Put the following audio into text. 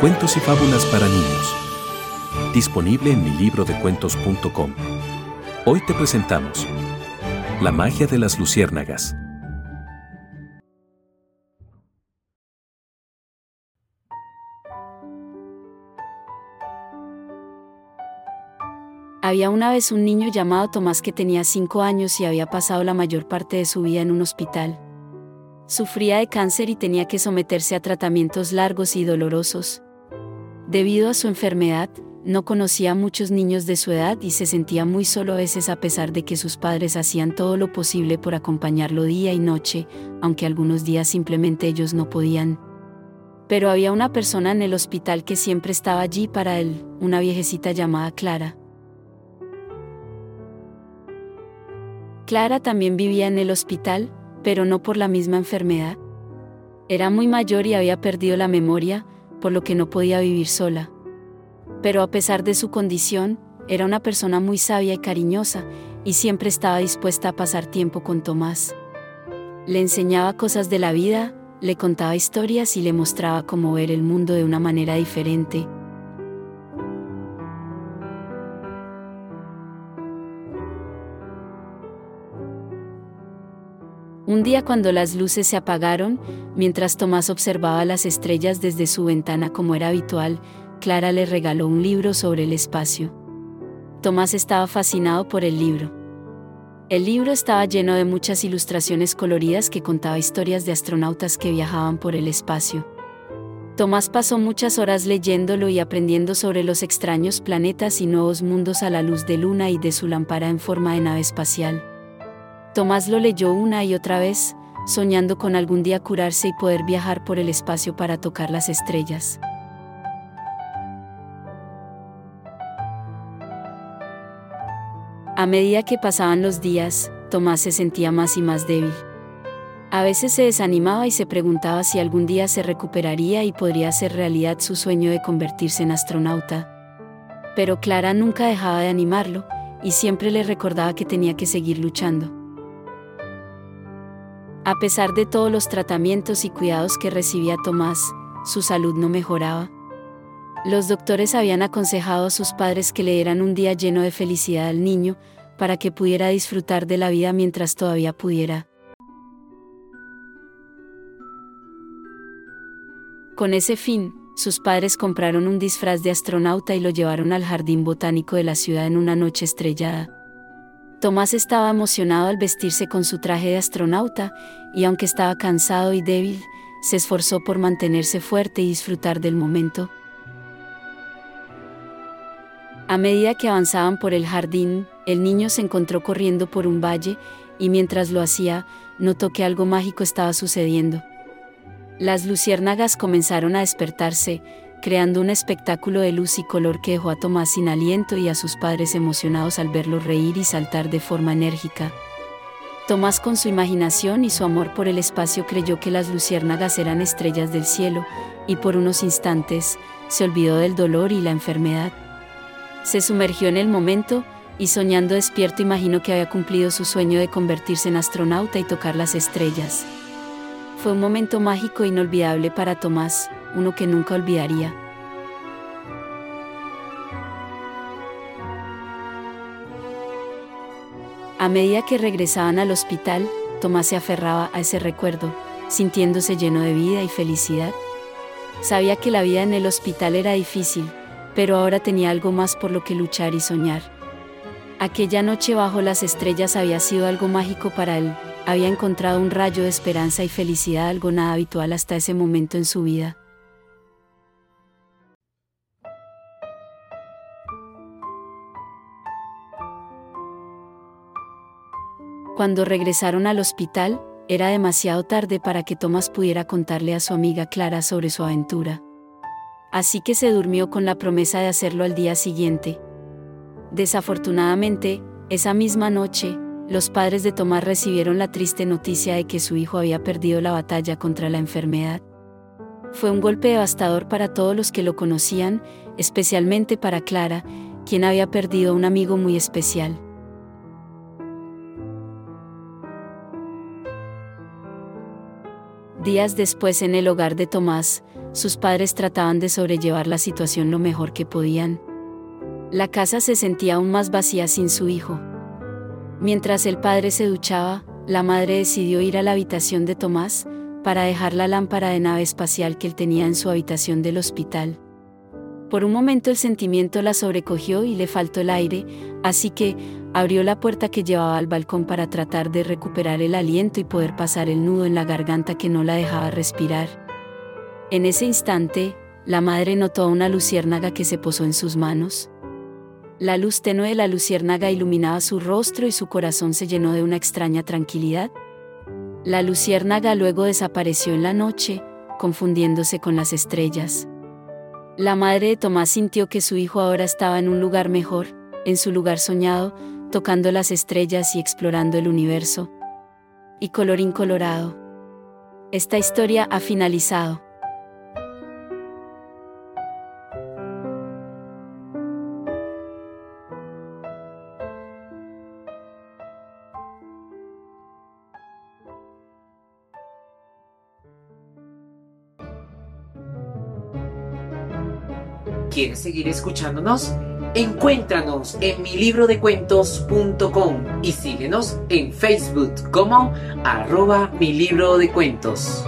Cuentos y fábulas para niños. Disponible en mi libro de cuentos.com. Hoy te presentamos La magia de las luciérnagas. Había una vez un niño llamado Tomás que tenía cinco años y había pasado la mayor parte de su vida en un hospital. Sufría de cáncer y tenía que someterse a tratamientos largos y dolorosos. Debido a su enfermedad, no conocía a muchos niños de su edad y se sentía muy solo a veces a pesar de que sus padres hacían todo lo posible por acompañarlo día y noche, aunque algunos días simplemente ellos no podían. Pero había una persona en el hospital que siempre estaba allí para él, una viejecita llamada Clara. Clara también vivía en el hospital, pero no por la misma enfermedad. Era muy mayor y había perdido la memoria, por lo que no podía vivir sola. Pero a pesar de su condición, era una persona muy sabia y cariñosa, y siempre estaba dispuesta a pasar tiempo con Tomás. Le enseñaba cosas de la vida, le contaba historias y le mostraba cómo ver el mundo de una manera diferente, Un día cuando las luces se apagaron, mientras Tomás observaba las estrellas desde su ventana como era habitual, Clara le regaló un libro sobre el espacio. Tomás estaba fascinado por el libro. El libro estaba lleno de muchas ilustraciones coloridas que contaba historias de astronautas que viajaban por el espacio. Tomás pasó muchas horas leyéndolo y aprendiendo sobre los extraños planetas y nuevos mundos a la luz de luna y de su lámpara en forma de nave espacial. Tomás lo leyó una y otra vez, soñando con algún día curarse y poder viajar por el espacio para tocar las estrellas. A medida que pasaban los días, Tomás se sentía más y más débil. A veces se desanimaba y se preguntaba si algún día se recuperaría y podría hacer realidad su sueño de convertirse en astronauta. Pero Clara nunca dejaba de animarlo, y siempre le recordaba que tenía que seguir luchando. A pesar de todos los tratamientos y cuidados que recibía Tomás, su salud no mejoraba. Los doctores habían aconsejado a sus padres que le dieran un día lleno de felicidad al niño, para que pudiera disfrutar de la vida mientras todavía pudiera. Con ese fin, sus padres compraron un disfraz de astronauta y lo llevaron al jardín botánico de la ciudad en una noche estrellada. Tomás estaba emocionado al vestirse con su traje de astronauta, y aunque estaba cansado y débil, se esforzó por mantenerse fuerte y disfrutar del momento. A medida que avanzaban por el jardín, el niño se encontró corriendo por un valle, y mientras lo hacía, notó que algo mágico estaba sucediendo. Las luciérnagas comenzaron a despertarse, creando un espectáculo de luz y color que dejó a Tomás sin aliento y a sus padres emocionados al verlo reír y saltar de forma enérgica. Tomás con su imaginación y su amor por el espacio creyó que las luciérnagas eran estrellas del cielo, y por unos instantes, se olvidó del dolor y la enfermedad. Se sumergió en el momento, y soñando despierto imaginó que había cumplido su sueño de convertirse en astronauta y tocar las estrellas. Fue un momento mágico e inolvidable para Tomás, uno que nunca olvidaría. A medida que regresaban al hospital, Tomás se aferraba a ese recuerdo, sintiéndose lleno de vida y felicidad. Sabía que la vida en el hospital era difícil, pero ahora tenía algo más por lo que luchar y soñar. Aquella noche bajo las estrellas había sido algo mágico para él, había encontrado un rayo de esperanza y felicidad, algo nada habitual hasta ese momento en su vida. Cuando regresaron al hospital, era demasiado tarde para que Tomás pudiera contarle a su amiga Clara sobre su aventura. Así que se durmió con la promesa de hacerlo al día siguiente. Desafortunadamente, esa misma noche, los padres de Tomás recibieron la triste noticia de que su hijo había perdido la batalla contra la enfermedad. Fue un golpe devastador para todos los que lo conocían, especialmente para Clara, quien había perdido un amigo muy especial. Días después en el hogar de Tomás, sus padres trataban de sobrellevar la situación lo mejor que podían. La casa se sentía aún más vacía sin su hijo. Mientras el padre se duchaba, la madre decidió ir a la habitación de Tomás, para dejar la lámpara de nave espacial que él tenía en su habitación del hospital. Por un momento el sentimiento la sobrecogió y le faltó el aire, así que abrió la puerta que llevaba al balcón para tratar de recuperar el aliento y poder pasar el nudo en la garganta que no la dejaba respirar. En ese instante, la madre notó a una luciérnaga que se posó en sus manos. La luz tenue de la luciérnaga iluminaba su rostro y su corazón se llenó de una extraña tranquilidad. La luciérnaga luego desapareció en la noche, confundiéndose con las estrellas. La madre de Tomás sintió que su hijo ahora estaba en un lugar mejor, en su lugar soñado, tocando las estrellas y explorando el universo. Y colorín colorado. Esta historia ha finalizado. ¿Quieres seguir escuchándonos? Encuéntranos en mi libro de cuentos.com y síguenos en Facebook como arroba mi libro de cuentos.